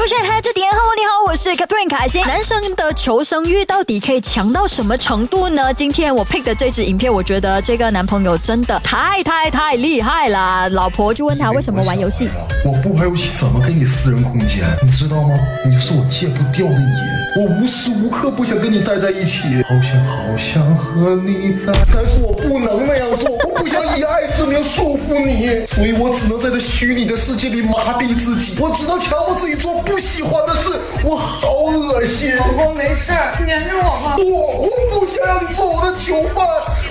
凭什么？勾选嗨这点，Hello，你好，我是 Catherine 卡欣。男生的求生欲到底可以强到什么程度呢？今天我 pick 的这支影片，我觉得这个男朋友真的太太太厉害了。老婆就问他为什么玩游戏，我不玩游戏怎么给你私人空间？你知道吗？你是我戒不掉的瘾，我无时无刻不想跟你待在一起，好想好想和你在，但是我不能那样做，我不想以爱之名束缚你，所以我只能在这虚拟的世界里麻痹自己，我只能强迫自己做，我好恶心。老公没事，粘着我吧。我我不想让你做我的囚犯，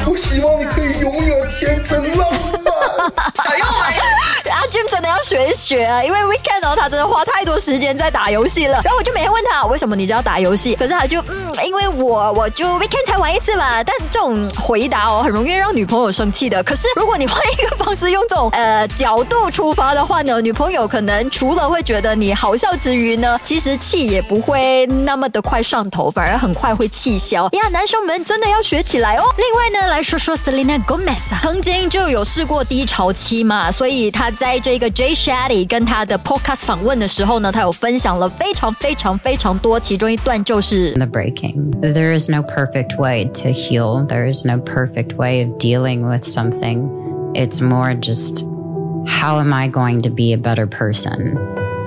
我希望你可以永远天真浪漫。哎呦！阿俊真的要学学啊，因为 Weekend 哦，他真的花太多时间在打游戏了。然后我就每天问他为什么你就要打游戏，可是他就嗯，因为我我就 Weekend 才玩一次嘛。但这种回答哦，很容易让女朋友生气的。可是如果你换一个方式，用这种呃角度出发的话呢，女朋友可能除了会觉得你好笑之余呢，其实气也不会那么的快上头，反而很快会气消。呀，男生们真的要学起来哦。另外呢，来说说 Selena Gomez 啊，曾经就有试过低潮期嘛，所以他在这个 J Jay Shetty 跟他的 Podcast 访问的时候呢，他有分享了非常非常非常多，其中一段就是。 the breaking. There is no perfect way to heal. There is no perfect way of dealing with something. It's more just how am I going to be a better person?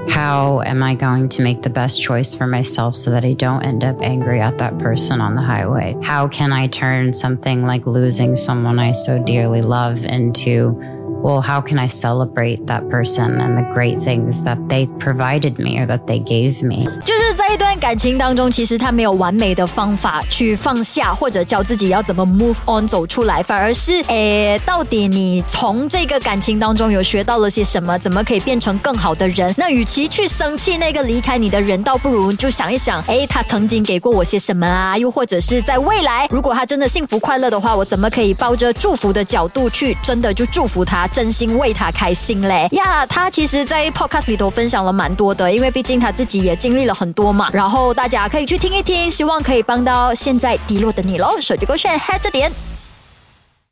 How am I going to make the best choice for myself so that I don't end up angry at that person on the highway? How can I turn something like losing someone I so dearly love into well, how can I celebrate that person and the great things that they provided me or that they gave me? 就是在一段感情当中，其实他没有完美的方法去放下，或者教自己要怎么 move on 走出来，反而是诶，到底你从这个感情当中有学到了些什么？怎么可以变成更好的人？那与其去生气那个离开你的人，倒不如就想一想，诶，他曾经给过我些什么啊？又或者是在未来，如果他真的幸福快乐的话，我怎么可以抱着祝福的角度去真的就祝福他，真心为他开心嘞？呀，他其实，在 podcast 里头分享了蛮多的，因为毕竟他自己也经历了很多嘛。然后大家可以去听一听，希望可以帮到现在低落的你喽。手机勾选 h 这点。